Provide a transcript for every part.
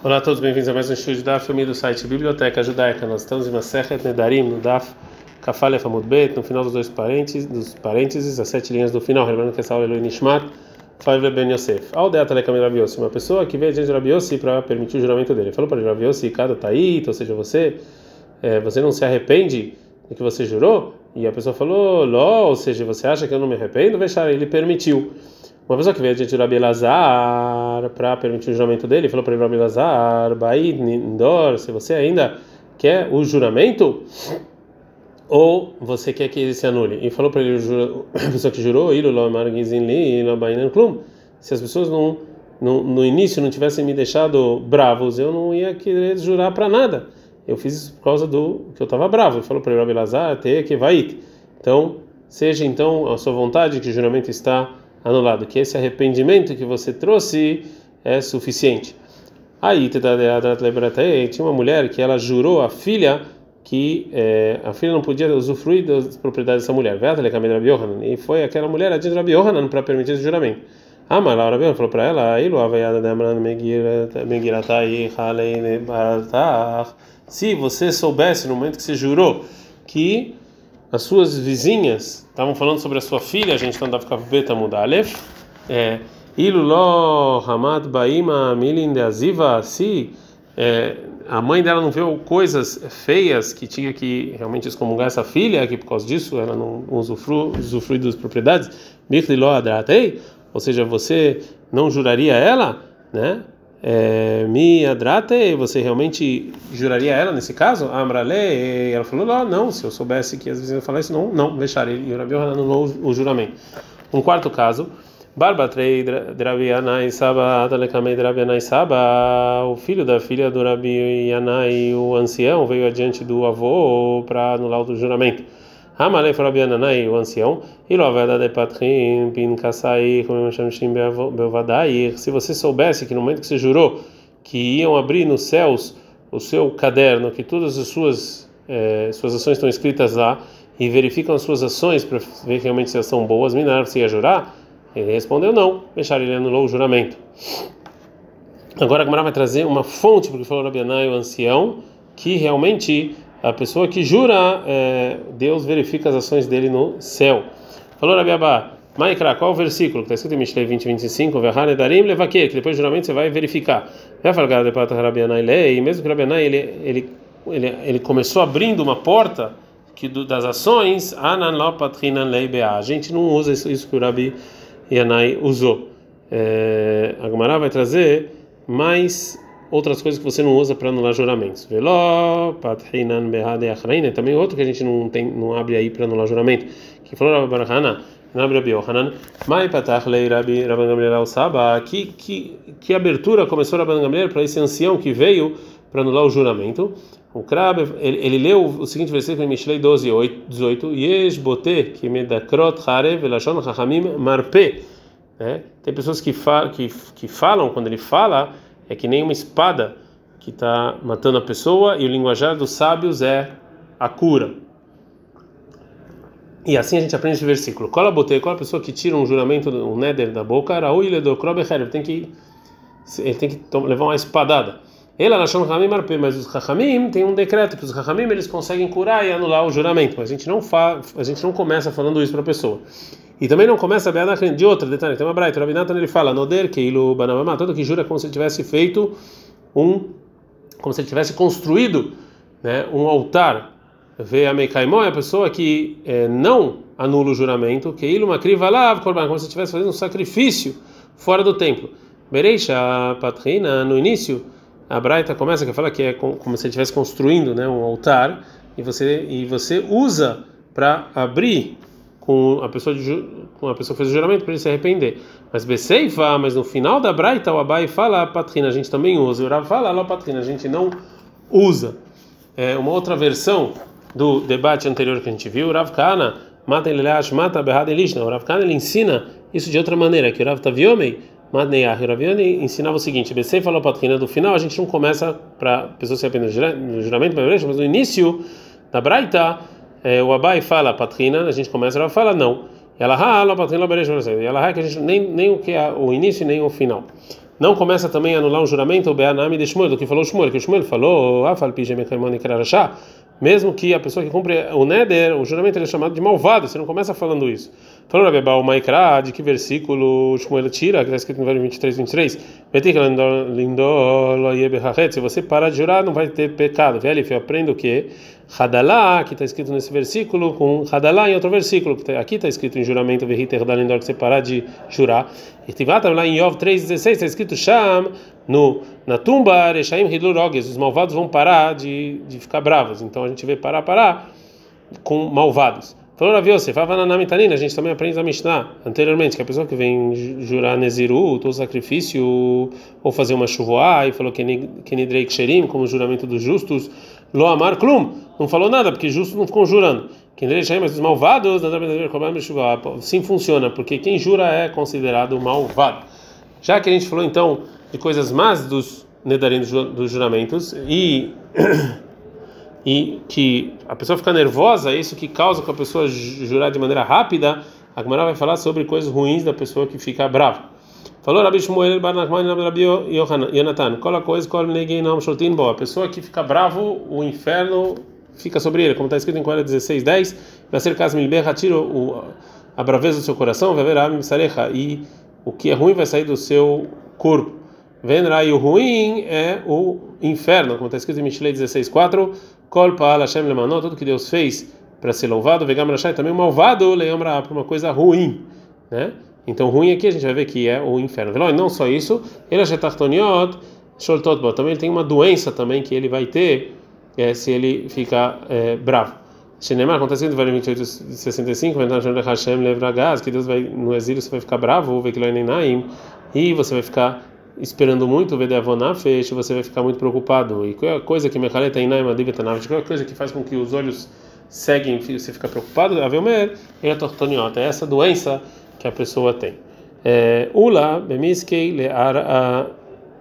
Olá a todos, bem-vindos a mais um estudo de Daf, família do site Biblioteca Judaica. Nós estamos em Masechet Nedarim, no Daf Kafalef Amud Bet, no final dos dois parênteses, dos parênteses, as sete linhas do final, lembrando que essa aula é Eloi Nishmat, Favre Ben Yosef. Aldeata Lekam Rabi Yossi, uma pessoa que veio diante de Rabi Yossi para permitir o juramento dele. Falou para Rabi Yossi, cada taíta, ou seja, você, é, você não se arrepende do que você jurou? E a pessoa falou, Ló, ou seja, você acha que eu não me arrependo? Vexar, ele permitiu. Uma pessoa que veio diante de Rabi Elazar para permitir o juramento dele, falou para ele, Rabi Elazar, Baid, Nindor, se você ainda quer o juramento, ou você quer que ele se anule? E falou para ele, a pessoa que jurou, se as pessoas não, no, início não tivessem me deixado bravos, eu não ia querer jurar para nada. Eu fiz isso por causa do que eu estava bravo. Ele falou para ele, Rabi Elazar, até que vai. Então, seja então a sua vontade que o juramento está anulado, que esse arrependimento que você trouxe é suficiente. Aí, tinha uma mulher que ela jurou a filha que é, a filha não podia usufruir das propriedades dessa mulher. E foi aquela mulher de Rabi Yohanan para permitir esse juramento. Ah, mas Rabi Yohanan falou para ela, se você soubesse no momento que você jurou que as suas vizinhas estavam falando sobre a sua filha, a gente então dava ficar beta mudalef, é Iluló Hamad Baima Milin de Aziva, se é, a mãe dela não viu coisas feias que tinha que realmente excomungar essa filha, que por causa disso ela não usufrui, usufrui das propriedades, Mikriló Adratei, ou seja, você não juraria ela, né? É, mi adrate, você realmente juraria ela nesse caso? Amrale, ela falou, não, não, se eu soubesse que as vizinhas falassem, não, não, deixar ele. E o Rabi anulou o juramento. Um quarto caso, Barbatrei Drabianai Saba, Adalekamei Drabianai Saba, o filho da filha do Rabi Yanai, o ancião, veio adiante do avô para anular o juramento. Amalei Farabiananai, o ancião, e Loveda de Patrin, Pin Kasai, Belvadair. Se você soubesse que no momento que você jurou que iam abrir nos céus o seu caderno, que todas as suas, eh, suas ações estão escritas lá, e verificam as suas ações para ver realmente se elas são boas, Minar, você ia jurar? Ele respondeu não, deixar ele anulou o juramento. Agora a Gamara vai trazer uma fonte, porque falou Rabianai, o ancião, que realmente a pessoa que jura, é, Deus verifica as ações dele no céu. Falou Rabiabá, Maikra, qual o versículo? Está escrito em Mishlei 20, 25, Verhane Darim Levaque, que depois do juramento você vai verificar. Vai falar de Pata Rabianai e mesmo que Rabianai ele, ele, ele, ele começou abrindo uma porta que do, das ações. A gente não usa isso, isso que o Rabi Yanai usou. É, a Gemara vai trazer mais outras coisas que você não usa para anular juramentos. Veló, pathinan behade achraina, também outro que a gente não tem, não abre aí para anular juramento. Que falou Rabbi Barahana, não abre Rabbi Yohanan, mai patach lei Rabbi Rabban Gamliel al Saba, que que que abertura começou Rabban Gamliel para esse ancião que veio para anular o juramento. O Krab, ele, ele leu o seguinte versículo em Mishlei 12, 8, 18, Yesh bote que medakrot harev velashon chachamim marpe. Né? Tem pessoas que, fa que, que falam, quando ele fala, é que nem uma espada que está matando a pessoa e o linguajar dos sábios é a cura. E assim a gente aprende esse versículo. Cola botei, qual a pessoa que tira um juramento, um neder da boca, ele do tem que ele tem que levar uma espadada. Ele Ramim Marpe, mas os Rahamim tem um decreto que os Rahamim eles conseguem curar e anular o juramento. Mas a gente não fa, a gente não começa falando isso para a pessoa. E também não começa a de outra detalhe. Tem uma braita, Rabinatan ele fala, Noder Keilu Banamama, todo que jura como se ele tivesse feito um, como se ele tivesse construído né, um altar. Vê a Meikaimó é a pessoa que é, não anula o juramento, Keilu Makriva Lav Korban, como se estivesse fazendo um sacrifício fora do templo. Bereisha Patrina, no início, a Braita começa a falar que é como se ele estivesse construindo né, um altar, e você, e você usa para abrir com a pessoa de, com a pessoa fez o juramento para ele se arrepender. Mas Beseifa, mas no final da Braita o Abai fala patrina, a gente também usa. O Rav fala lá patrina, a gente não usa. É uma outra versão do debate anterior que a gente viu, o Rav Kana, mata ele mata berrada elishna. O Rav Kana ele ensina isso de outra maneira, que o Rav Taviomei Madneyah, o ensinava o seguinte: Besei falou patrina, do final a gente não começa para a pessoa se arrepender do juramento, mas no início da Braita é, o Abai fala patrina, a gente começa, ela fala não. Ela rala patrina, e ela que a gente nem nem o que é o início nem o final. não começa também a anular um juramento, o Beanami de Shmuel, do que falou Shmuel, que o Shmuel falou, Kerarachá, mesmo que a pessoa que cumpre o Neder, o juramento ele é chamado de malvado, você não começa falando isso. Rabeba, o Maikra, de que versículo Shmuel tira, que está escrito no versículo 23, 23, se você parar de jurar, não vai ter pecado. Velho, eu aprendo o que? Hadalá, que está escrito nesse versículo, com Hadalá em outro versículo, tá, aqui está escrito em juramento, que você parar de jurar. E Tivatam lá em Yov 3,16, está escrito Sham, no, na tumba, Rechaim Hilurogues, os malvados vão parar de, de ficar bravos. Então a gente vê parar, parar com malvados. Falou Rav Yosef, a gente também aprende na Mishnah anteriormente, que a pessoa que vem jurar Neziru, todo sacrifício, ou fazer uma chuvoá, e falou que Nidrei Ksherim, como juramento dos justos, Lo Amar Klum, não falou nada, porque justos não ficam jurando. Nidrei Ksherim, mas os malvados, sim funciona, porque quem jura é considerado malvado. Já que a gente falou então de coisas más dos Nedarim dos juramentos, e e que a pessoa fica nervosa, isso que causa que a pessoa jurar de maneira rápida, a Gemara vai falar sobre coisas ruins da pessoa que fica brava. Falou Rabi Shmuel Bar Nachman Rabi Yonatan, cola coisa, cola ninguém não shortin bo. A pessoa que fica bravo, o inferno fica sobre ele, como está escrito em Coré 16, 10, vai ser caso milber retiro a braveza do seu coração, vai ver a e o que é ruim vai sair do seu corpo. Vendrá e o ruim é o inferno, como está escrito em Mishlei 16, 4. Kol Paal Hashem Lemanot, tudo que Deus fez para ser louvado, Vegam Rashai, também o malvado lembra para uma coisa ruim, né? Então, ruim aqui a gente vai ver que é o inferno. E não só isso, ele é Sholtotbo, também ele tem uma doença também que ele vai ter é, se ele ficar é, bravo. Shenemar, acontece no versículo 28 65, que Deus vai, no exílio você vai ficar bravo, e você vai ficar esperando muito feche, você vai ficar muito preocupado. E qualquer coisa que Mechaleta Inaima Divetanav, qualquer coisa que faz com que os olhos seguem, você fica preocupado, a Velmer é a tortoniota, é essa doença que a pessoa tem. É, Ula Bemiskei Lear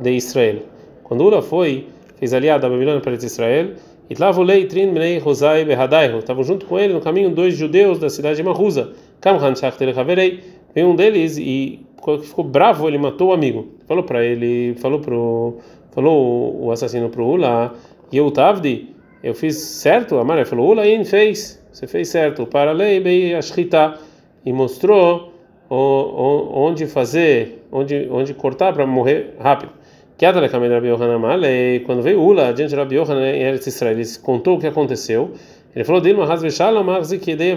de Israel. Quando Ula foi, fez aliado da Babilônia para Israel, Itlavulei Trin Bnei Rosai Behadaiho. Estavam junto com ele no caminho dois judeus da cidade de Mahusa. Kamhan Shachter Haverei. Veio um deles e ficou bravo, ele matou o amigo. Falou para ele, falou pro, falou o assassino pro Ula, e eu Tavdi, eu fiz certo, a Maria falou, Ula in fez, você fez certo, para lei ashkita e mostrou onde fazer, onde onde cortar para morrer rápido. Que até quando veio Ula diante de Rabi Yohanan em Eretz Israel, ele contou o que aconteceu. Ele falou: "Dilma hasve shalom, que dei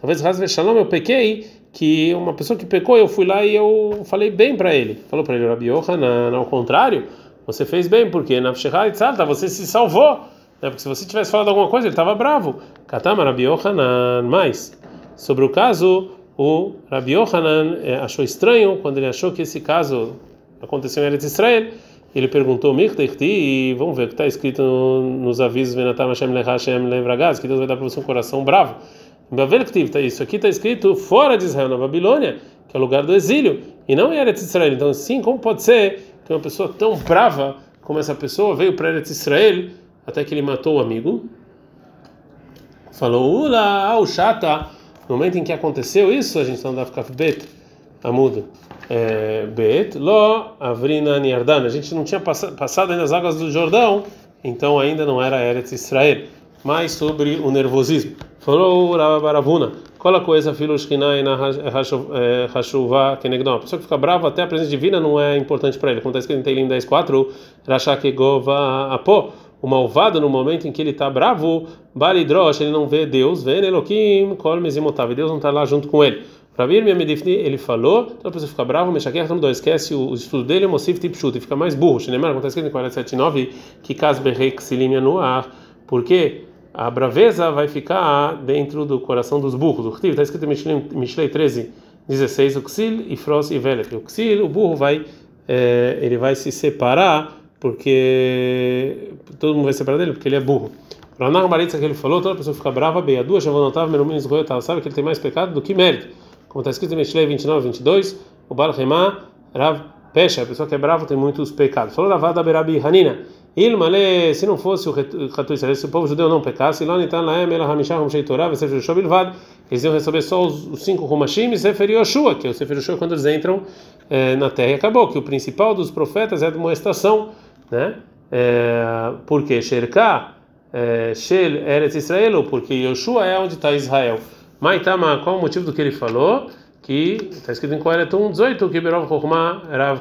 Talvez hasve shalom eu pequei que uma pessoa que pecou, eu fui lá e eu falei bem para ele. Falou para ele, Rabi Yohanan, ao contrário, você fez bem, porque na Tzalta você se salvou. Né? Porque se você tivesse falado alguma coisa, ele estava bravo. Katama Rabi Yohanan, mais. Sobre o caso, o Rabi Yohanan é, achou estranho quando ele achou que esse caso aconteceu em Eretz Israel. Ele perguntou, e vamos ver o que está escrito nos avisos, que Deus vai dar para você um coração bravo. Tá isso aqui está escrito fora de Israel, na Babilônia, que é o lugar do exílio, e não em Eretz Israel. Então, sim, como pode ser que uma pessoa tão brava como essa pessoa veio para Eretz Israel até que ele matou o amigo? Falou, Ula, o chata. No momento em que aconteceu isso, a gente não dá ficar bet, amudo. É, bet, lo, avrina, niardan. A gente não tinha passado ainda as águas do Jordão, então ainda não era Eretz Israel mais sobre o nervosismo. Falou Baravuna, cola coisa filo shkinai na hashuva kenegdom. A pessoa que fica brava até a presença divina não é importante para ele. Como está escrito em Teilim 10.4, rashake gova apo. O malvado, no momento em que ele está bravo, balidrosh, ele não vê Deus, vê Elohim, kol mezimotav. Deus não está lá junto com ele. Para vir, ele falou, então a pessoa fica brava, Meshaker, então esquece o, estudo dele, Mosif Tipshut, e fica mais burro. Shinemar, acontece que em 47.9, que Kasberrek Silimia no ar, porque a braveza vai ficar dentro do coração dos burros. O está escrito em Mishlei 13, 16, o Xil e Fros e Velet. O Xil, o burro, vai, é, ele vai se separar, porque todo mundo vai se separar dele, porque ele é burro. Ranar Maritza que ele falou, toda pessoa fica brava, bem, duas já vão notar, menos sabe que ele tem mais pecado do que mérito. Como está escrito em Mishlei 29, 22, o Bar Remá, Rav Pesha, a pessoa que é brava tem muitos pecados. Falou Ravada Berabi Hanina. Ilmale, se não fosse o Ratu Israel, se o povo judeu não pecasse, lá lá é Mela Hamishah Hamshei Torah, vai ser Shobilvad, eles iam receber só os, os cinco Humashim e Sefer Yoshua, que é o Sefer Yoshua quando eles entram na terra e acabou, que o principal dos profetas é uma estação, né? É, porque Sherka, é, Shel Eretz Israel, porque Yoshua é onde está Israel. Maitama, qual o motivo do que ele falou? Que está escrito em Coelet 1:18 que Berov Chokhmah Rav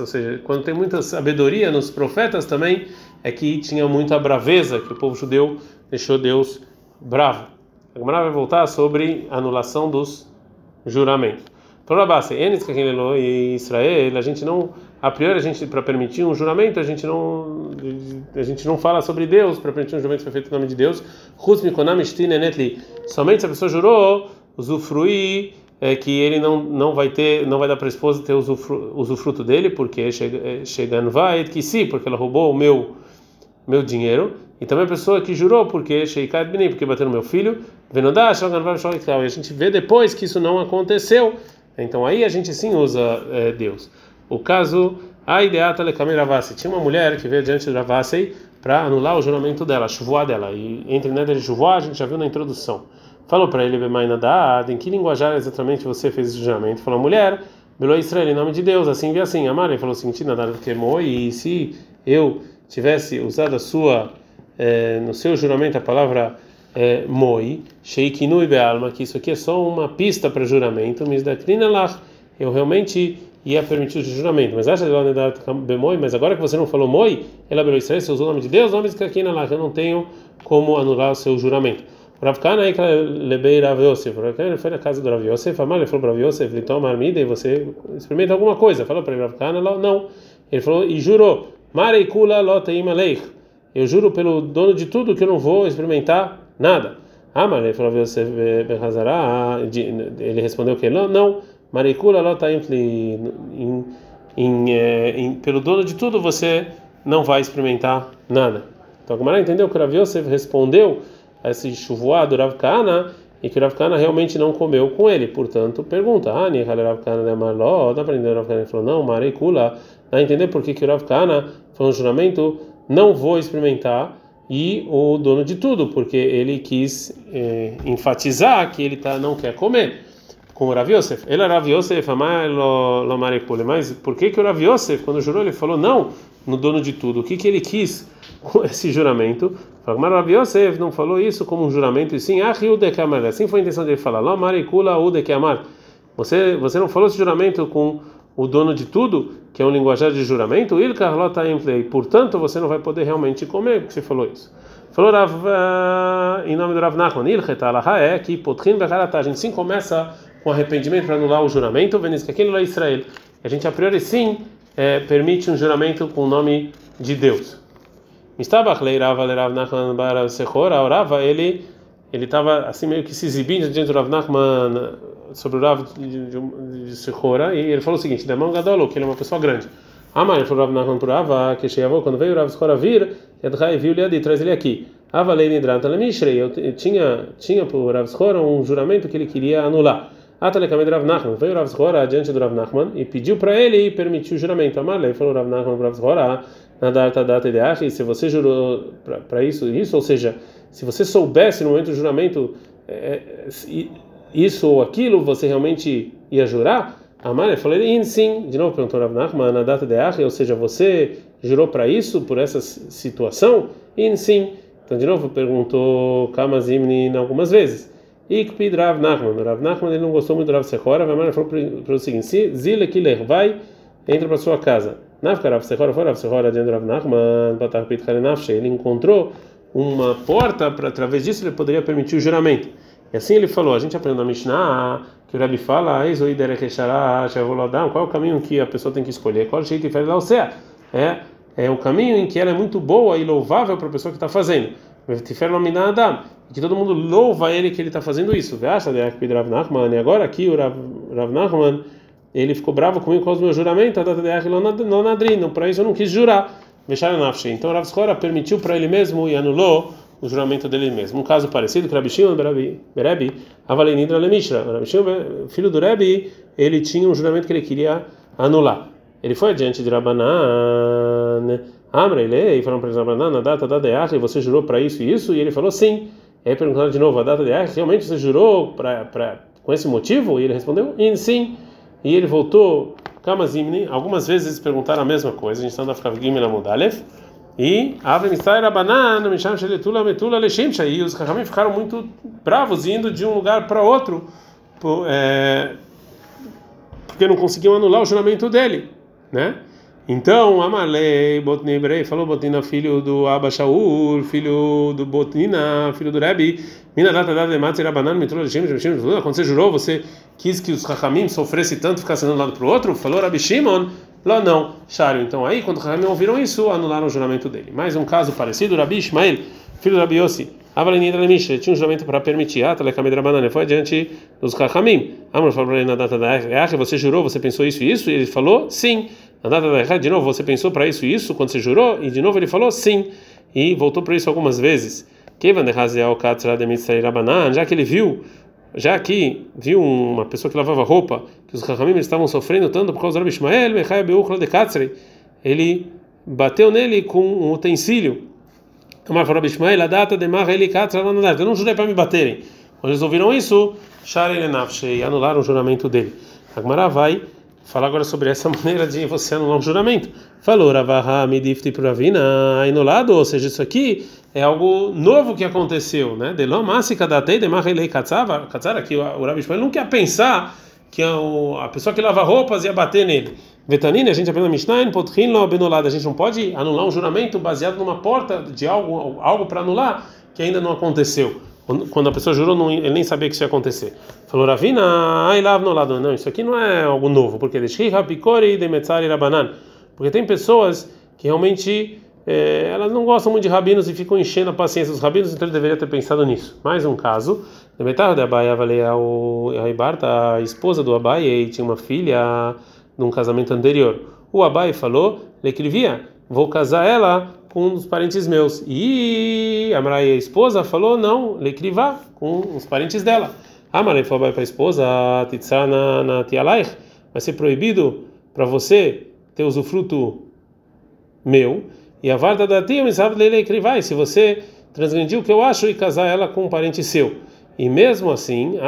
ou seja, quando tem muita sabedoria nos profetas também é que tinha muita braveza, que o povo judeu deixou Deus bravo. A Gemara vai voltar sobre a anulação dos juramentos. Torabase, Enes e Israel, a gente não, a priori a gente para permitir um juramento, a gente não a gente não fala sobre Deus para permitir um juramento que foi feito em nome de Deus. Somente se a pessoa jurou usufruir é que ele não não vai ter não vai dar para a esposa ter usufruto, usufruto dele porque chegando vai que sim porque ela roubou o meu meu dinheiro. E também a pessoa que jurou porque Sheikat Bini porque bateu no meu filho. Venodá e a gente vê depois que isso não aconteceu. Então aí a gente sim usa é, Deus. O caso a ideata lekami Ravasi tinha uma mulher que veio diante de Ravasi para anular o juramento dela, chuvoar dela. E entre Neder e chuvoar a gente já viu na introdução falou para ele Bemainadad em que linguajar exatamente você fez esse juramento falou mulher Belo Israel, em nome de Deus, assim vi assim. Amar, ele falou assim: Nadar queimou, e se eu tivesse usado a sua, eh, no seu juramento a palavra eh, moi, sheikinu e bealma, que isso aqui é só uma pista para juramento, misdakrinalach, eu realmente ia permitir o juramento. Mas acha bemoi, mas agora que você não falou moi, ela belo Israel, você usou o nome de Deus, kakrinalach, eu não tenho como anular o seu juramento. Rav Kana lebei Rav Yosef. Rav Kana foi na casa do Rav Yosef. Amar ele falou para Rav Yosef, ele toma e você experimenta alguma coisa. Falou para ele, Rav Kana, não. Ele falou e jurou. Mareikula loteim aleich. Eu juro pelo dono de tudo que eu não vou experimentar nada. Mas ele falou, você ele respondeu que não, não. Mareikula loteim pelo dono de tudo você não vai experimentar nada. Então, como entendeu que o Rav Yosef respondeu esse chuvoado do Rav Kana e que Rav Kana realmente não comeu com ele. Portanto, pergunta: Ah, Rav Kana de Marló, dá para entender Rav Kana? Ele falou: Não, Mareikula. Dá a entender por que, que o Rav Kana foi um juramento, não vou experimentar, e o dono de tudo, porque ele quis eh, enfatizar que ele tá, não quer comer, com o Rav Yosef. Ele era Rav Yosef, mas por que, que o Rav Yosef, quando jurou, ele falou não no dono de tudo? O que, que ele quis esse juramento? Rav Yosef não falou isso como um juramento, e sim, assim foi a intenção dele falar, você, você não falou esse juramento com o dono de tudo, que é um linguajar de juramento, il. Portanto, você não vai poder realmente comer, porque você falou isso. Falou uh, em nome do Rav Nachman, il é que potrin. A gente sim começa com arrependimento para anular o juramento, vendo que aquele lá é Israel. A gente a priori sim é, permite um juramento com o nome de Deus. Mistabach leirava Rav Nachman bara sechora, orava ele ele estava assim meio que se exibindo diante do Rav Nachman sobre o Rav de, de, de Sechora, e ele falou o seguinte: Demão Gadolo, que ele é uma pessoa grande. Amar, ele falou Rav Nachman por Ava, que chegou quando veio o Rav Sechora vir, Yadchai viu-lhe ali, traz ele aqui. Ava Leini Dranta Lemishrei, eu tinha, tinha o Rav Sechora um juramento que ele queria anular. Atalekamed Rav Nachman, veio Rav Sechora diante do Rav Nachman e pediu para ele permitir o juramento. Amar, ele falou Rav Nachman para Rav Sechora, na data data de se você jurou para isso, isso, ou seja, se você soubesse no momento do juramento é, isso ou aquilo, você realmente ia jurar? Amar, falou ele, sim, de novo perguntou Rav Nachman, na data de Achi, ou seja, você jurou para isso, por essa situação? In sim. Então, de novo perguntou Kamazimni algumas vezes. Ikpid Rav Nachman. Rav Nachman ele não gostou muito do Rav Sechora, Rav falou para o seguinte: Zile Kiler, vai, entra para sua casa. Nafka Rav Sechora foi Rav Sechora diante Rav Nachman, ele encontrou uma porta para através disso ele poderia permitir o juramento. E assim ele falou, a gente aprendeu na Mishnah que o Rabi fala, qual é o caminho que a pessoa tem que escolher? Qual é o jeito de fazer? É, é o caminho em que ela é muito boa e louvável para a pessoa que está fazendo. Que todo mundo louva ele que ele está fazendo isso. E agora aqui o Rav Nachman ele ficou bravo comigo por causa do meu juramento, para isso eu não quis jurar. Então Rav Skora permitiu para ele mesmo e anulou o juramento dele mesmo. Um caso parecido que Rabi Lemishra, filho do Rebi, ele tinha um juramento que ele queria anular. Ele foi adiante de Rabanan, Amra, ele falou para Rabanan, na data da Deach, você jurou para isso e isso? E ele falou sim. E aí perguntaram de novo a data de ah, realmente você jurou pra, pra, com esse motivo? E ele respondeu, sim. E ele voltou, Kamazimni, algumas vezes perguntaram a mesma coisa, a gente está na Fkavgim na Mudalef, e e os Kahamim ficaram muito bravos indo de um lugar para outro, é, porque não conseguiam anular o juramento dele, né? Então, Amalei, Botnibrei, falou Botina, filho do Abba Shaul, filho do Botnina, filho do Rebbe, Mina data data de Matzir Abanan, Mitrul Hashem, quando você jurou, você quis que os Chachamim sofressem tanto ficassem de um lado para o outro? Falou Rabi Shimon, lá não, Shario. Então, aí, quando os Chachamim ouviram isso, anularam o juramento dele. Mais um caso parecido, Rabi Ishmael, filho do Rabi Yossi, Avalenidra Misha, tinha um juramento para permitir, ah, Telekamedra Banana, foi adiante dos Chachamim. Amor falou para ele na data da você jurou, você pensou isso e isso? E ele falou, sim. De novo, você pensou para isso e isso quando você jurou? E de novo ele falou sim. E voltou para isso algumas vezes. Já que ele viu, já que viu uma pessoa que lavava roupa, que os Rahamim estavam sofrendo tanto por causa do Ishmael, ele bateu nele com um utensílio. Falou Ishmael, a data de Maheli Eu não jurei para me baterem. Quando eles ouviram isso, anularam o juramento dele. Agmará vai falar agora sobre essa maneira de você anular um juramento. Falou, Ravaha Midifti Puravina, anulado, ou seja, isso aqui é algo novo que aconteceu, né? De Lomásica da Tei, de Marilei Katsava, Katsara, que o Rabi não quer pensar que a pessoa que lava roupas ia bater nele. Vetanine, a gente aprende na Mishnah, Potrin Lo Benolada, a gente não pode anular um juramento baseado numa porta de algo, algo para anular que ainda não aconteceu. Quando a pessoa jurou, não, ele nem sabia que isso ia acontecer. Falou, Ravina, ai lá no lado. Não, isso aqui não é algo novo, porque porque tem pessoas que realmente é, elas não gostam muito de rabinos e ficam enchendo a paciência dos rabinos, então ele deveria ter pensado nisso. Mais um caso, metade da a esposa do Abai, e tinha uma filha de um casamento anterior. O Abai falou, ele escrevia, vou casar ela com um dos parentes meus. E a Maria, a esposa, falou: não, lecrivá, com os parentes dela. A Maria falou para a esposa: titzana na tialaich, vai ser proibido para você ter usufruto meu. E a varda da tia lecrivá, se você transgredir o que eu acho e casar ela com um parente seu. E mesmo assim,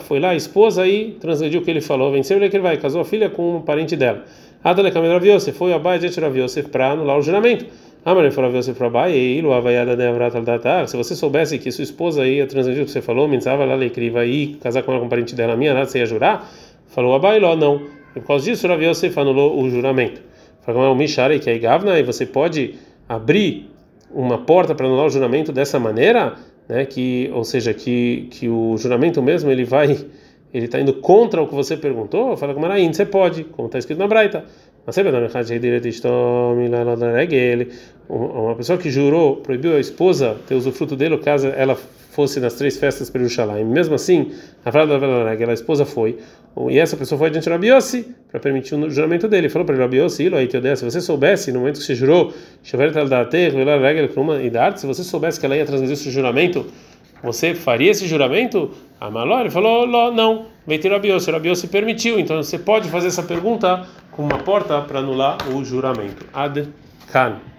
foi lá a esposa e transgrediu o que ele falou, venceu ele que vai, casou a filha com um parente dela. Adale Kamer Rav Yosef, foi Abai de Rav Yosef para anular o juramento. Amar falou Rav Yosef para Abai, e Ilu Avaiada de Avrat al se você soubesse que sua esposa ia transgredir o que você falou, Mitzava lá Lekriva e casar com ela com parente dela, minha nada, você ia jurar? Falou Abai, Ló, não. E por causa disso, Rav Yosef anulou o juramento. Falou Mishare, que é Gavna, e você pode abrir uma porta para anular o juramento dessa maneira, né, que, ou seja, que, que o juramento mesmo ele vai ele está indo contra o que você perguntou, fala com Maraim, você pode, como está escrito na Braita. Mas sempre uma pessoa que jurou, proibiu a esposa ter usufruto dele, caso ela fosse nas três festas para Jerusalém. Mesmo assim, a a esposa foi, e essa pessoa foi adiante de Rabiossi para permitir o juramento dele. Falou para Rabiossi, se você soubesse, no momento que você jurou, se você soubesse que ela ia transmitir esse juramento, você faria esse juramento? Amaló, ele falou, não, Veitir Rabiossi, Rabiossi permitiu, então você pode fazer essa pergunta com uma porta para anular o juramento. Ad Kan.